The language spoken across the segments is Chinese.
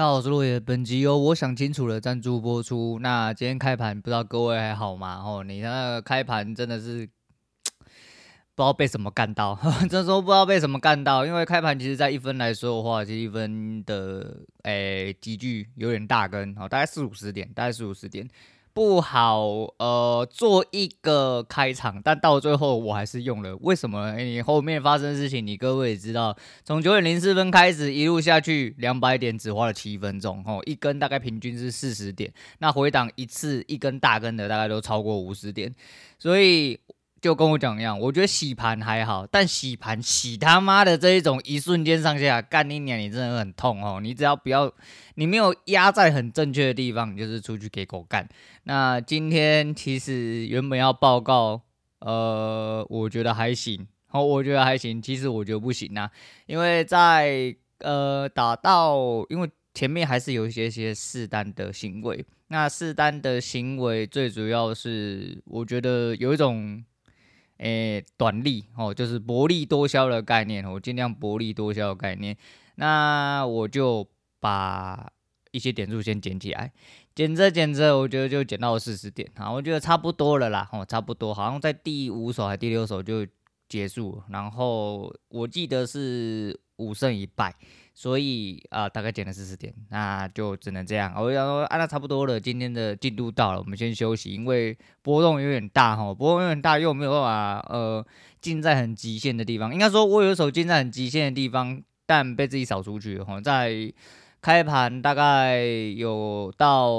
大家好，我是落叶。本集由我想清楚了赞助播出。那今天开盘，不知道各位还好吗？哦，你那个开盘真的是不知道被什么干到，真说不知道被什么干到。因为开盘其实，在一分来说的话，其实一分的诶急剧有点大根，哦，大概四五十点，大概四五十点。不好，呃，做一个开场，但到最后我还是用了。为什么？你后面发生的事情，你各位也知道。从九点零四分开始，一路下去，两百点只花了七分钟，吼，一根大概平均是四十点，那回档一次一根大根的大概都超过五十点，所以。就跟我讲一样，我觉得洗盘还好，但洗盘洗他妈的这一种一瞬间上下干你娘，你真的很痛哦！你只要不要，你没有压在很正确的地方，你就是出去给狗干。那今天其实原本要报告，呃，我觉得还行，哦，我觉得还行。其实我觉得不行啊，因为在呃打到，因为前面还是有一些些试单的行为。那试单的行为最主要是，我觉得有一种。诶、短利哦，就是薄利多销的概念，我尽量薄利多销的概念。那我就把一些点数先捡起来，捡着捡着，我觉得就捡到了四十点，好，我觉得差不多了啦，哦，差不多，好像在第五手还第六手就结束，然后我记得是五胜一败。所以啊、呃，大概减了四十点，那就只能这样。我想说，啊，那差不多了，今天的进度到了，我们先休息，因为波动有点大哈，波动有点大，又没有办法呃进在很极限的地方。应该说，我有一手进在很极限的地方，但被自己扫出去哈。在开盘大概有到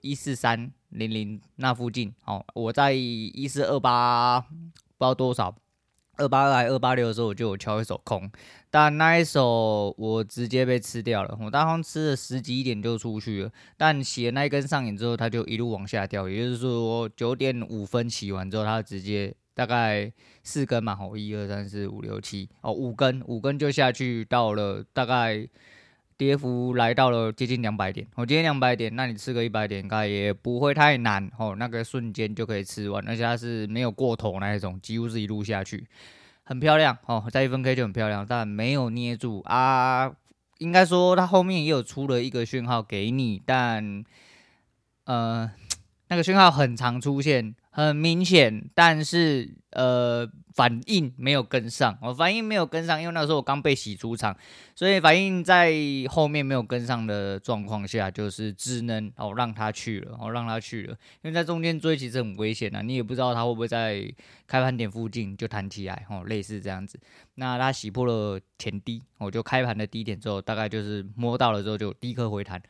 一四三零零那附近，哦，我在一四二八不知道多少。二八二还二八六的时候，我就有敲一手空，但那一手我直接被吃掉了。我当时吃了十几点就出去了，但洗了那一根上影之后，它就一路往下掉。也就是说，九点五分起完之后，它直接大概四根嘛，吼，一二三四五六七，哦，五根，五根就下去到了大概。跌幅来到了接近两百点，我今天两百点，那你吃个一百点应该也不会太难。哦，那个瞬间就可以吃完，而且它是没有过头那一种，几乎是一路下去，很漂亮。哦，在一分 K 就很漂亮，但没有捏住。啊，应该说它后面也有出了一个讯号给你，但呃，那个讯号很常出现。很明显，但是呃，反应没有跟上。我反应没有跟上，因为那时候我刚被洗出场，所以反应在后面没有跟上的状况下，就是只能哦让他去了，哦让他去了。因为在中间追其实很危险的，你也不知道他会不会在开盘点附近就弹起来，哦类似这样子。那他洗破了前低，我就开盘的低点之后，大概就是摸到了之后就立刻回弹，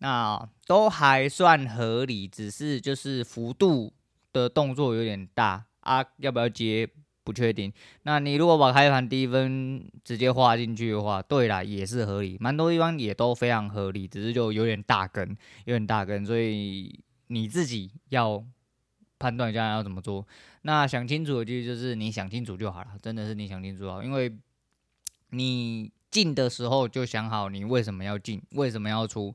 那都还算合理，只是就是幅度。的动作有点大啊，要不要接不确定。那你如果把开盘低分直接画进去的话，对啦，也是合理，蛮多地方也都非常合理，只是就有点大根，有点大根，所以你自己要判断一下要怎么做。那想清楚的其实就是你想清楚就好了，真的是你想清楚好，因为你进的时候就想好你为什么要进，为什么要出。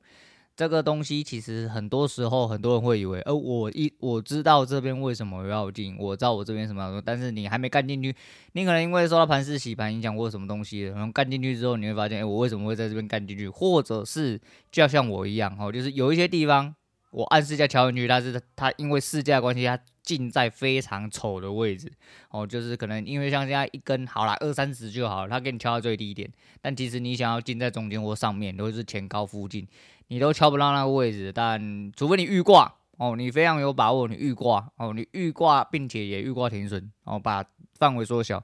这个东西其实很多时候很多人会以为，呃，我一我知道这边为什么要进，我知道我这边什么，但是你还没干进去，你可能因为受到盘势洗盘影响或什么东西，然后干进去之后，你会发现，哎，我为什么会在这边干进去？或者是就要像我一样，哦，就是有一些地方我按市价敲进去，但是它因为市价关系，它进在非常丑的位置，哦，就是可能因为像现在一根好啦，二三十就好了，它给你敲到最低点，但其实你想要进在中间或上面，都是前高附近。你都敲不到那个位置，但除非你预挂哦，你非常有把握，你预挂哦，你预挂，并且也预挂停损哦，把范围缩小。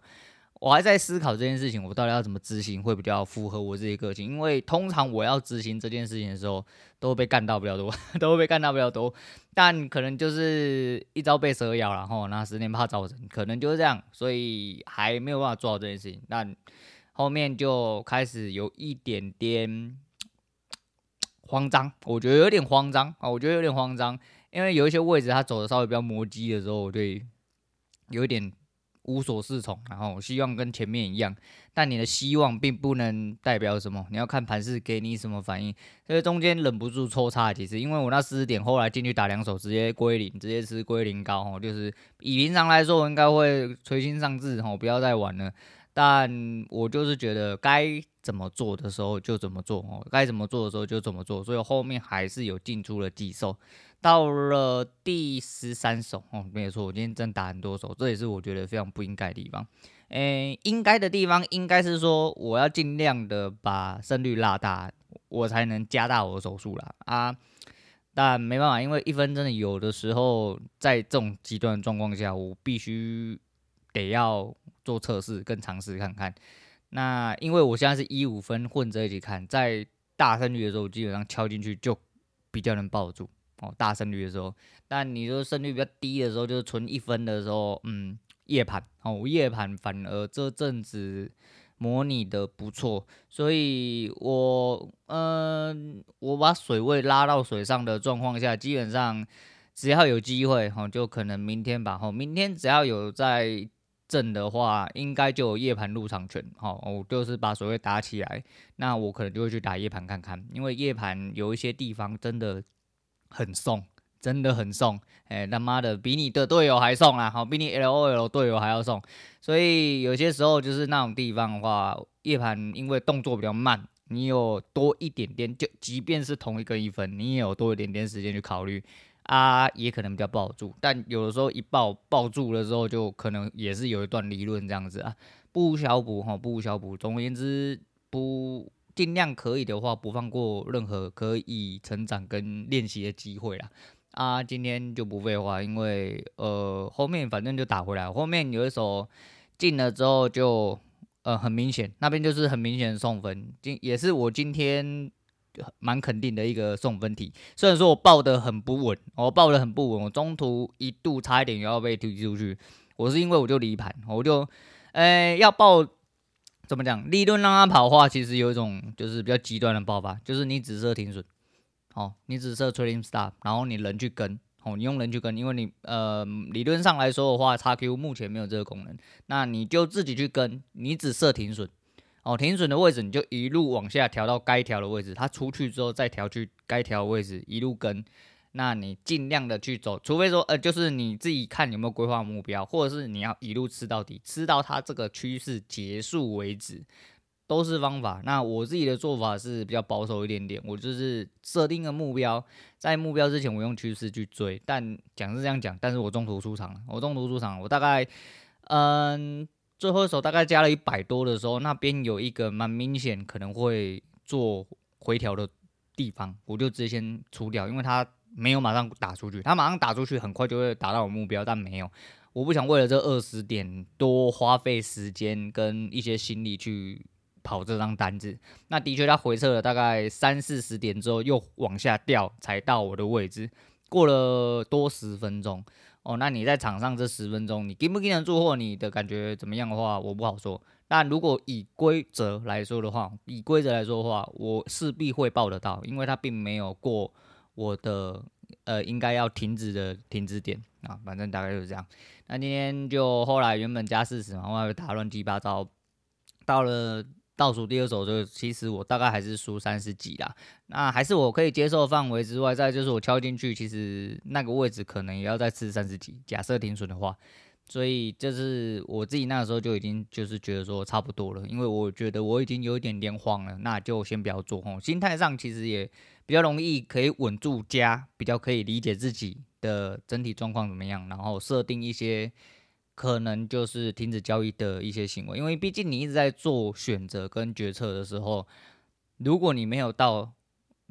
我还在思考这件事情，我到底要怎么执行会比较符合我自己个性？因为通常我要执行这件事情的时候，都会被干到比较多，都会被干到比较多。但可能就是一朝被蛇咬然后，那十年怕草绳，可能就是这样，所以还没有办法做到这件事情。但后面就开始有一点点。慌张，我觉得有点慌张啊，我觉得有点慌张，因为有一些位置它走的稍微比较磨叽的时候，我对有一点无所适从，然后希望跟前面一样，但你的希望并不能代表什么，你要看盘势给你什么反应，所以中间忍不住抽插几次，因为我那四十点后来进去打两手，直接归零，直接吃归零高，就是以平常来说，我应该会垂心丧志，吼，不要再玩了。但我就是觉得该怎么做的时候就怎么做哦，该怎么做的时候就怎么做，所以后面还是有进出了几手，到了第十三手哦，没错，我今天真打很多手，这也是我觉得非常不应该的地方。诶，应该的地方应该是说我要尽量的把胜率拉大，我才能加大我的手速啦啊，但没办法，因为一分真的有的时候在这种极端的状况下，我必须得要做测试跟尝试看看。那因为我现在是一五分混着一起看，在大胜率的时候，基本上敲进去就比较能抱住哦。大胜率的时候，但你说胜率比较低的时候，就是存一分的时候，嗯，夜盘哦，夜盘反而这阵子模拟的不错，所以我嗯、我把水位拉到水上的状况下，基本上只要有机会哈，就可能明天吧，哦，明天只要有在。正的话，应该就有夜盘入场权。好，我就是把所谓打起来，那我可能就会去打夜盘看看，因为夜盘有一些地方真的很送，真的很送。哎，他妈的，比你的队友还送啊！好，比你 LOL 队友还要送。所以有些时候就是那种地方的话，夜盘因为动作比较慢，你有多一点点，就即便是同一个一分，你也有多一点点时间去考虑。啊，也可能比较抱住，但有的时候一抱抱住了之后，就可能也是有一段理论这样子啊，不无小补哈，不无小补。总而言之，不尽量可以的话，不放过任何可以成长跟练习的机会啦。啊，今天就不废话，因为呃后面反正就打回来，后面有一手进了之后就呃很明显，那边就是很明显送分，今也是我今天。蛮肯定的一个送分题，虽然说我抱得很不稳，我抱得很不稳，我中途一度差一点又要被踢出去，我是因为我就离盘，我就，呃、要抱，怎么讲？利润让他跑的话，其实有一种就是比较极端的爆发，就是你只设停损，哦，你只设 trading stop，然后你人去跟，哦，你用人去跟，因为你，呃，理论上来说的话，XQ 目前没有这个功能，那你就自己去跟，你只设停损。哦，停损的位置你就一路往下调到该调的位置，它出去之后再调去该调的位置，一路跟。那你尽量的去走，除非说呃，就是你自己看有没有规划目标，或者是你要一路吃到底，吃到它这个趋势结束为止，都是方法。那我自己的做法是比较保守一点点，我就是设定个目标，在目标之前我用趋势去追。但讲是这样讲，但是我中途出场了，我中途出场，我大概嗯。最后一手大概加了一百多的时候，那边有一个蛮明显可能会做回调的地方，我就直接先出掉，因为他没有马上打出去，他马上打出去很快就会达到我目标，但没有，我不想为了这二十点多花费时间跟一些心力去跑这张单子。那的确，他回撤了大概三四十点之后又往下掉，才到我的位置，过了多十分钟。哦，那你在场上这十分钟，你盯不盯得住，或你的感觉怎么样的话，我不好说。但如果以规则来说的话，以规则来说的话，我势必会报得到，因为他并没有过我的呃应该要停止的停止点啊。反正大概就是这样。那今天就后来原本加四十嘛，后来打乱七八糟，到了。倒数第二手就其实我大概还是输三十几啦，那还是我可以接受范围之外。再就是我敲进去，其实那个位置可能也要再吃三十几。假设停损的话，所以就是我自己那个时候就已经就是觉得说差不多了，因为我觉得我已经有一点点慌了，那就先不要做哦。心态上其实也比较容易可以稳住家，比较可以理解自己的整体状况怎么样，然后设定一些。可能就是停止交易的一些行为，因为毕竟你一直在做选择跟决策的时候，如果你没有到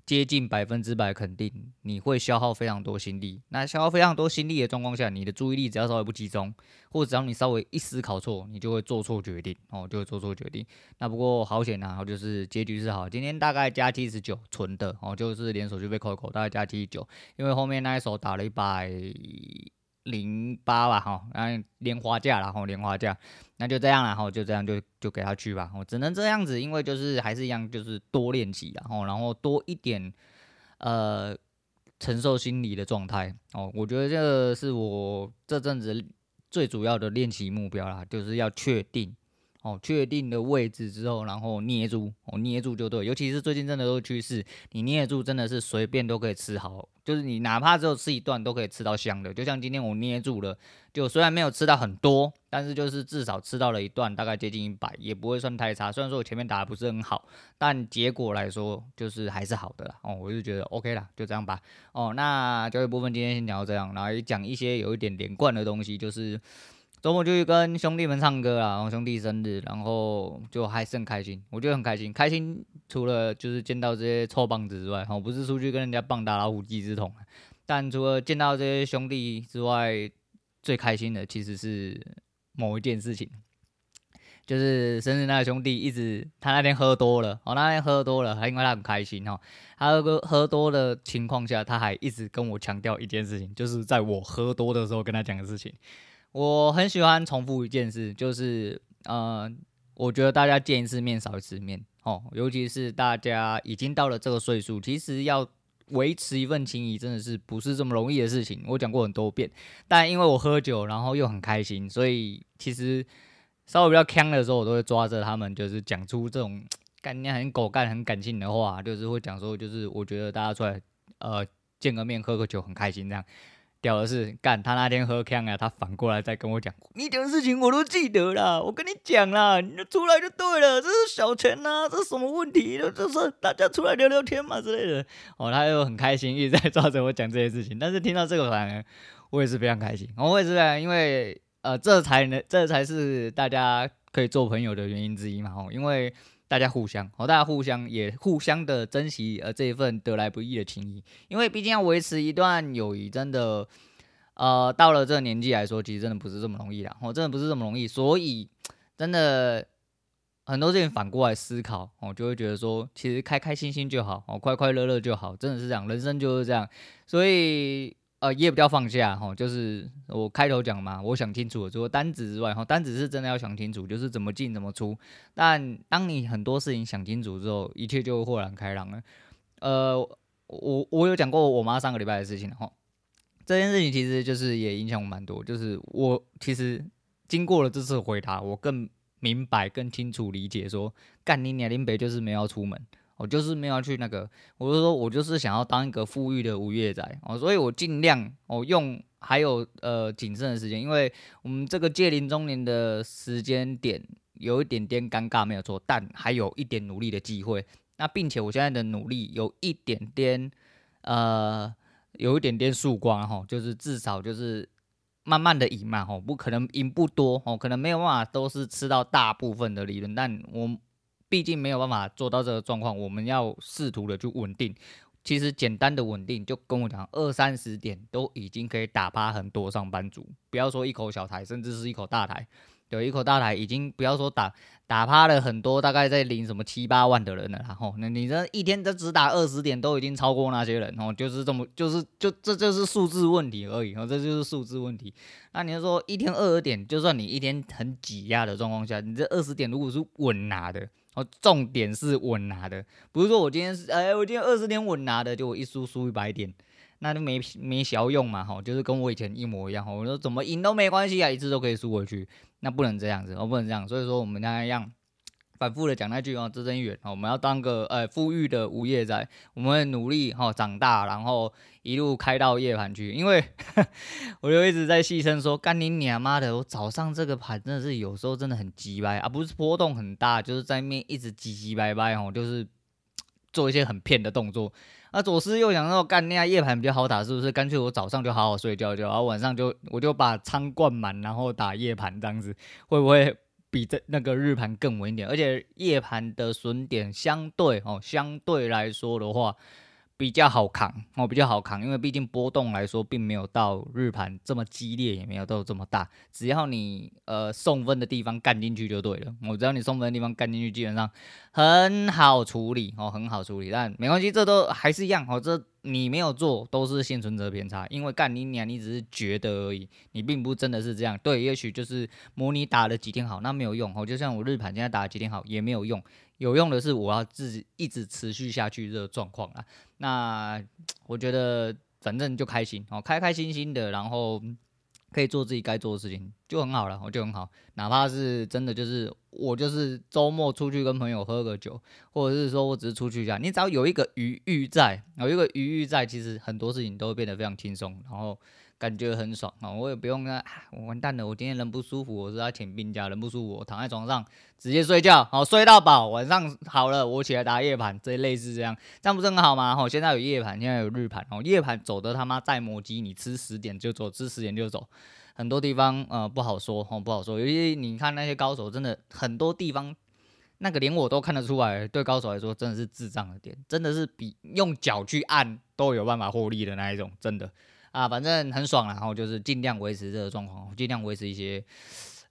接近百分之百肯定，你会消耗非常多心力。那消耗非常多心力的状况下，你的注意力只要稍微不集中，或者只要你稍微一思考错，你就会做错决定哦，就会做错决定。那不过好险啊，就是结局是好，今天大概加七十九纯的哦，就是连手续费扣一扣，大概加七十九，因为后面那一手打了一百。零八吧，哈，然后莲花架然后莲花架，那就这样了，哈，就这样就就给他去吧，我只能这样子，因为就是还是一样，就是多练习，然后然后多一点呃承受心理的状态，哦，我觉得这个是我这阵子最主要的练习目标啦，就是要确定哦，确定的位置之后，然后捏住，哦，捏住就对。尤其是最近真的都是趋势，你捏住真的是随便都可以吃好，就是你哪怕只有吃一段都可以吃到香的。就像今天我捏住了，就虽然没有吃到很多，但是就是至少吃到了一段，大概接近一百，也不会算太差。虽然说我前面打的不是很好，但结果来说就是还是好的啦。哦，我就觉得 OK 啦，就这样吧。哦，那交易部分今天先聊这样，来讲一些有一点连贯的东西，就是。周末就去跟兄弟们唱歌啊，然后兄弟生日，然后就还是很开心，我觉得很开心。开心除了就是见到这些臭棒子之外，我不是出去跟人家棒打老虎机之痛，但除了见到这些兄弟之外，最开心的其实是某一件事情，就是生日那个兄弟一直他那天喝多了，哦，那天喝多了，还因为他很开心哈，他喝喝多的情况下，他还一直跟我强调一件事情，就是在我喝多的时候跟他讲的事情。我很喜欢重复一件事，就是呃，我觉得大家见一次面少一次面哦，尤其是大家已经到了这个岁数，其实要维持一份情谊，真的是不是这么容易的事情。我讲过很多遍，但因为我喝酒，然后又很开心，所以其实稍微比较锵的时候，我都会抓着他们，就是讲出这种干人家很狗干、很感性的话，就是会讲说，就是我觉得大家出来呃见个面、喝个酒很开心这样。屌的是，干他那天喝锵啊，他反过来再跟我讲，你讲的事情我都记得啦，我跟你讲啦，你就出来就对了，这是小钱呐、啊，这是什么问题？就是大家出来聊聊天嘛之类的。哦，他又很开心，一直在抓着我讲这些事情。但是听到这个反而我也是非常开心。我也是这样，因为呃，这才能，这才是大家可以做朋友的原因之一嘛。哦，因为。大家互相，哦，大家互相也互相的珍惜呃这一份得来不易的情谊，因为毕竟要维持一段友谊，真的，呃，到了这个年纪来说，其实真的不是这么容易啦，哦，真的不是这么容易，所以真的很多事情反过来思考，哦，就会觉得说，其实开开心心就好，哦，快快乐乐就好，真的是这样，人生就是这样，所以。呃，也不叫放下哈，就是我开头讲嘛，我想清楚了，除了单子之外，哈，单子是真的要想清楚，就是怎么进怎么出。但当你很多事情想清楚之后，一切就豁然开朗了。呃，我我有讲过我妈上个礼拜的事情哈，这件事情其实就是也影响我蛮多，就是我其实经过了这次回答，我更明白、更清楚理解说，干你娘林北就是没有要出门。我就是没有去那个，我是说，我就是想要当一个富裕的无业仔哦，所以我尽量哦用还有呃谨慎的时间，因为我们这个届龄中年的时间点有一点点尴尬没有错，但还有一点努力的机会。那并且我现在的努力有一点点呃有一点点曙光哈，就是至少就是慢慢的赢嘛吼，不可能赢不多哦，可能没有办法都是吃到大部分的利润，但我。毕竟没有办法做到这个状况，我们要试图的去稳定。其实简单的稳定，就跟我讲，二三十点都已经可以打趴很多上班族。不要说一口小台，甚至是一口大台，有一口大台已经不要说打打趴了很多，大概在领什么七八万的人了。然后，那你这一天都只打二十点，都已经超过那些人哦，就是这么，就是就这就是数字问题而已哦，这就是数字问题。那你说一天二十点，就算你一天很挤压的状况下，你这二十点如果是稳拿的。重点是稳拿的，不是说我今天是，哎，我今天二十点稳拿的，就我一输输一百点，那就没没小用嘛，吼，就是跟我以前一模一样，吼，我说怎么赢都没关系啊，一次都可以输回去，那不能这样子，哦，不能这样，所以说我们那样。反复的讲那句哦，这真远哦，我们要当个呃富裕的无业仔，我们会努力哈、哦、长大，然后一路开到夜盘去。因为 我就一直在细声说，干你娘妈的，我早上这个盘真的是有时候真的很鸡掰啊，不是波动很大，就是在面一直急急掰掰哦，就是 做一些很骗的动作。啊，左思右想说，干那样夜盘比较好打，是不是？干脆我早上就好好睡觉，就然后晚上就我就把仓灌满，然后打夜盘这样子，会不会？比这那个日盘更稳一点，而且夜盘的损点相对哦，相对来说的话。比较好扛哦，比较好扛，因为毕竟波动来说，并没有到日盘这么激烈，也没有到这么大。只要你呃送分的地方干进去就对了。我只要你送分的地方干进去，基本上很好处理哦，很好处理。但没关系，这都还是一样哦。这你没有做，都是幸存者偏差，因为干你娘，你只是觉得而已，你并不真的是这样。对，也许就是模拟打了几天好，那没有用哦。就像我日盘现在打了几天好，也没有用。有用的是，我要自己一直持续下去这个状况啊。那我觉得反正就开心哦，开开心心的，然后可以做自己该做的事情，就很好了，我就很好。哪怕是真的，就是我就是周末出去跟朋友喝个酒，或者是说我只是出去一下，你只要有一个余裕在，有一个余裕在，其实很多事情都会变得非常轻松，然后感觉很爽啊。我也不用啊，我完蛋了，我今天人不舒服，我是要请病假，人不舒服，我躺在床上直接睡觉，好睡到饱，晚上好了，我起来打夜盘，这类似这样，这样不是很好吗？吼，现在有夜盘，现在有日盘，哦，夜盘走的他妈再磨叽，你吃十点就走，吃十点就走。很多地方呃不好说哦，不好说。尤其你看那些高手，真的很多地方那个连我都看得出来，对高手来说真的是智障的点，真的是比用脚去按都有办法获利的那一种，真的啊，反正很爽，然后就是尽量维持这个状况，尽量维持一些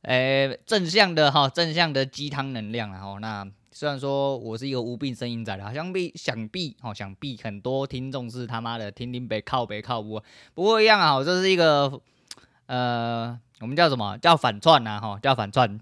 呃、正向的哈正向的鸡汤能量，然后那虽然说我是一个无病呻吟仔啦，想必想必哦想必很多听众是他妈的听听北靠北靠不不过一样啊，这是一个。呃，我们叫什么叫反串呐？哈，叫反串，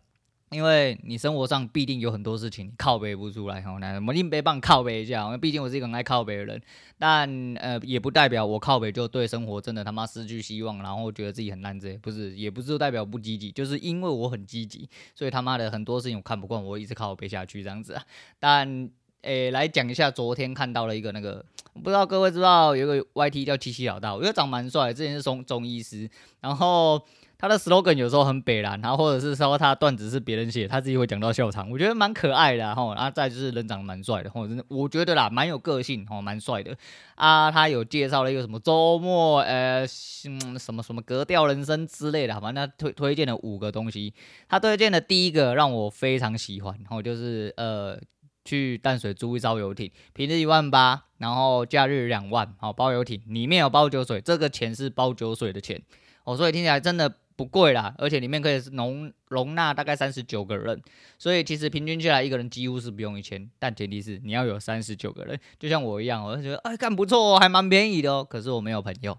因为你生活上必定有很多事情靠背不出来哈。那我拎背棒靠背一下，因为毕竟我是一个很爱靠背的人。但呃，也不代表我靠北就对生活真的他妈失去希望，然后觉得自己很烂这不是，也不是代表不积极，就是因为我很积极，所以他妈的很多事情我看不惯，我一直靠背下去这样子啊。但诶，来讲一下昨天看到了一个那个，不知道各位知道有个 YT 叫七七老大，我觉得长蛮帅，之前是中中医师，然后他的 slogan 有时候很北烂，然后或者是说他段子是别人写，他自己会讲到笑场，我觉得蛮可爱的，然后然后再就是人长得蛮帅的，或者我觉得啦蛮有个性，哦蛮帅的啊，他有介绍了一个什么周末呃嗯什么什么格调人生之类的，反正他推推荐了五个东西，他推荐的第一个让我非常喜欢，然后就是呃。去淡水租一艘游艇，平日一万八，然后假日两万，好包游艇，里面有包酒水，这个钱是包酒水的钱，哦，所以听起来真的不贵啦，而且里面可以容容纳大概三十九个人，所以其实平均下来一个人几乎是不用一千，但前提是你要有三十九个人，就像我一样，我就觉得哎，干不错，还蛮便宜的哦，可是我没有朋友，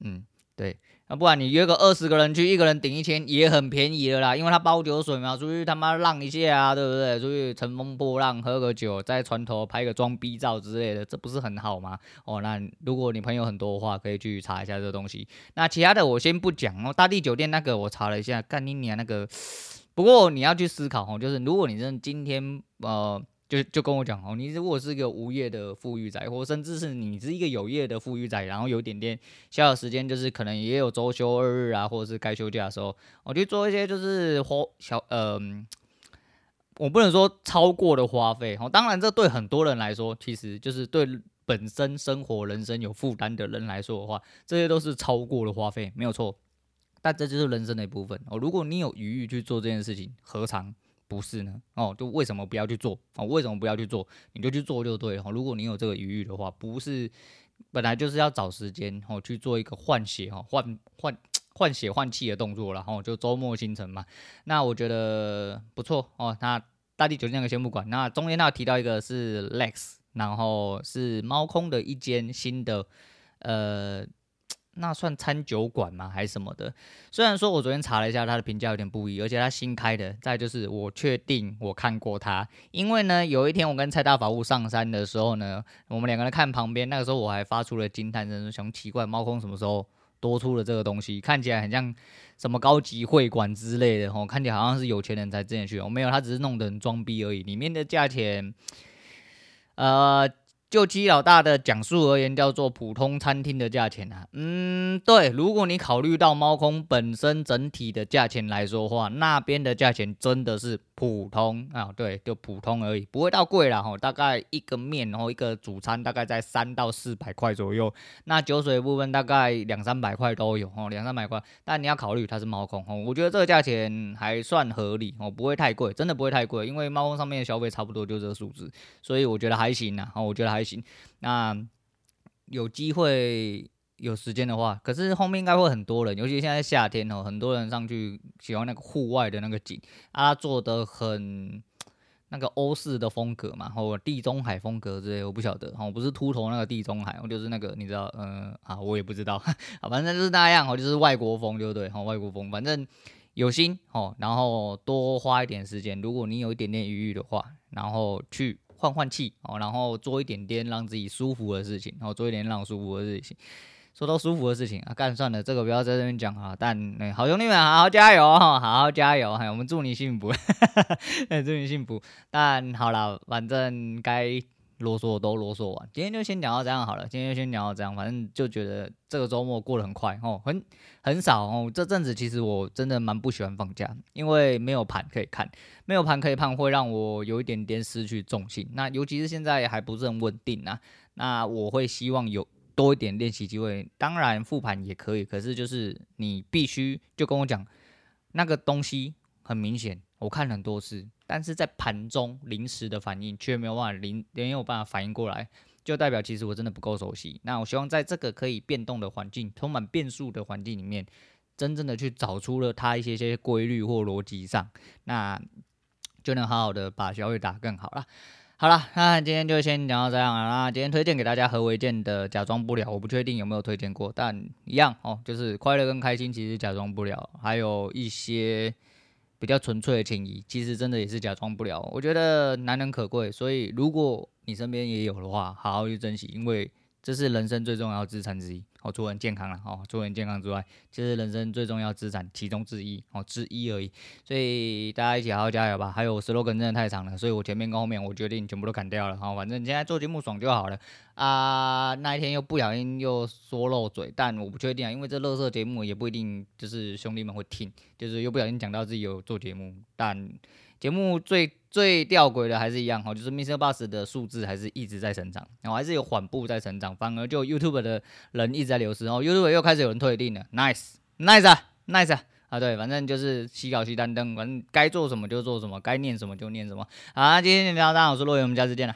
嗯，对。那，不然你约个二十个人去，一个人顶一千也很便宜了啦，因为他包酒水嘛，出去他妈浪一下啊，对不对？出去乘风破浪，喝个酒，在船头拍个装逼照之类的，这不是很好吗？哦，那如果你朋友很多的话，可以去查一下这东西。那其他的我先不讲哦。大地酒店那个我查了一下，干你娘那个，不过你要去思考哦，就是如果你真的今天呃。就就跟我讲哦，你如果是一个无业的富裕仔，或甚至是你是一个有业的富裕仔，然后有点点小时间，就是可能也有周休二日啊，或者是该休假的时候，我去做一些就是花小呃，我不能说超过的花费哦。当然，这对很多人来说，其实就是对本身生活人生有负担的人来说的话，这些都是超过的花费，没有错。但这就是人生的一部分哦。如果你有余裕去做这件事情，何尝？不是呢，哦，就为什么不要去做？哦，为什么不要去做？你就去做就对了。如果你有这个余裕的话，不是本来就是要找时间哦去做一个换血哈换换换血换气的动作，然后就周末行程嘛。那我觉得不错哦。那大地酒店那个先不管，那中间那提到一个是 Lex，然后是猫空的一间新的呃。那算餐酒馆吗？还是什么的？虽然说我昨天查了一下，他的评价有点不一，而且他新开的。再就是我确定我看过他，因为呢，有一天我跟蔡大法务上山的时候呢，我们两个人看旁边，那个时候我还发出了惊叹声，想奇怪猫空什么时候多出了这个东西，看起来很像什么高级会馆之类的，吼，看起来好像是有钱人才进得去。我没有，他只是弄得很装逼而已，里面的价钱，呃。就鸡老大的讲述而言，叫做普通餐厅的价钱啊。嗯，对，如果你考虑到猫空本身整体的价钱来说的话，那边的价钱真的是普通啊，对，就普通而已，不会到贵了哈。大概一个面，然后一个主餐大概在三到四百块左右。那酒水部分大概两三百块都有哦，两三百块。但你要考虑它是猫空哦，我觉得这个价钱还算合理哦，不会太贵，真的不会太贵，因为猫空上面的消费差不多就这个数字，所以我觉得还行啊。我觉得。还行，那有机会有时间的话，可是后面应该会很多人，尤其现在夏天哦，很多人上去喜欢那个户外的那个景啊，做的很那个欧式的风格嘛，或地中海风格之类，我不晓得，我不是秃头那个地中海，我就是那个你知道，嗯啊，我也不知道，反正就是那样，我就是外国风，对不对？好，外国风，反正有心哦，然后多花一点时间，如果你有一点点余裕的话，然后去。换换气哦，然后做一点点让自己舒服的事情，然后做一点让舒服的事情。说到舒服的事情啊，干算了，这个不要在这边讲啊。但、好兄弟们，好好加油哈，好好加油，还我们祝你幸福，祝你幸福。但好了，反正该。啰嗦都啰嗦完，今天就先讲到这样好了。今天就先讲到这样，反正就觉得这个周末过得很快哦，很很少哦。这阵子其实我真的蛮不喜欢放假，因为没有盘可以看，没有盘可以看会让我有一点点失去重心。那尤其是现在还不是很稳定啊，那我会希望有多一点练习机会。当然复盘也可以，可是就是你必须就跟我讲那个东西很明显，我看很多次。但是在盘中临时的反应却没有办法临没有办法反应过来，就代表其实我真的不够熟悉。那我希望在这个可以变动的环境、充满变数的环境里面，真正的去找出了它一些些规律或逻辑上，那就能好好的把小雨打更好了。好了，那今天就先讲到这样了。那今天推荐给大家何为健的《假装不了》，我不确定有没有推荐过，但一样哦，就是快乐跟开心其实假装不了，还有一些。比较纯粹的情谊，其实真的也是假装不了。我觉得难能可贵，所以如果你身边也有的话，好好去珍惜，因为这是人生最重要资产之一。哦，除了健康了哦，除了健康之外，这是人生最重要资产其中之一哦，之一而已。所以大家一起好好加油吧。还有 slogan 真的太长了，所以我前面跟后面我决定全部都砍掉了。好，反正现在做节目爽就好了啊。那一天又不小心又说漏嘴，但我不确定啊，因为这乐色节目也不一定就是兄弟们会听，就是又不小心讲到自己有做节目，但。节目最最吊诡的还是一样哈，就是 Mister Bus 的数字还是一直在成长，然后还是有缓步在成长，反而就 YouTube 的人一直在流失，然后 YouTube 又开始有人退订了，nice nice nice 啊，对，反正就是西搞西单登，反正该做什么就做什么，该念什么就念什么，好，今天就聊到这，我是洛言，我们下次见了。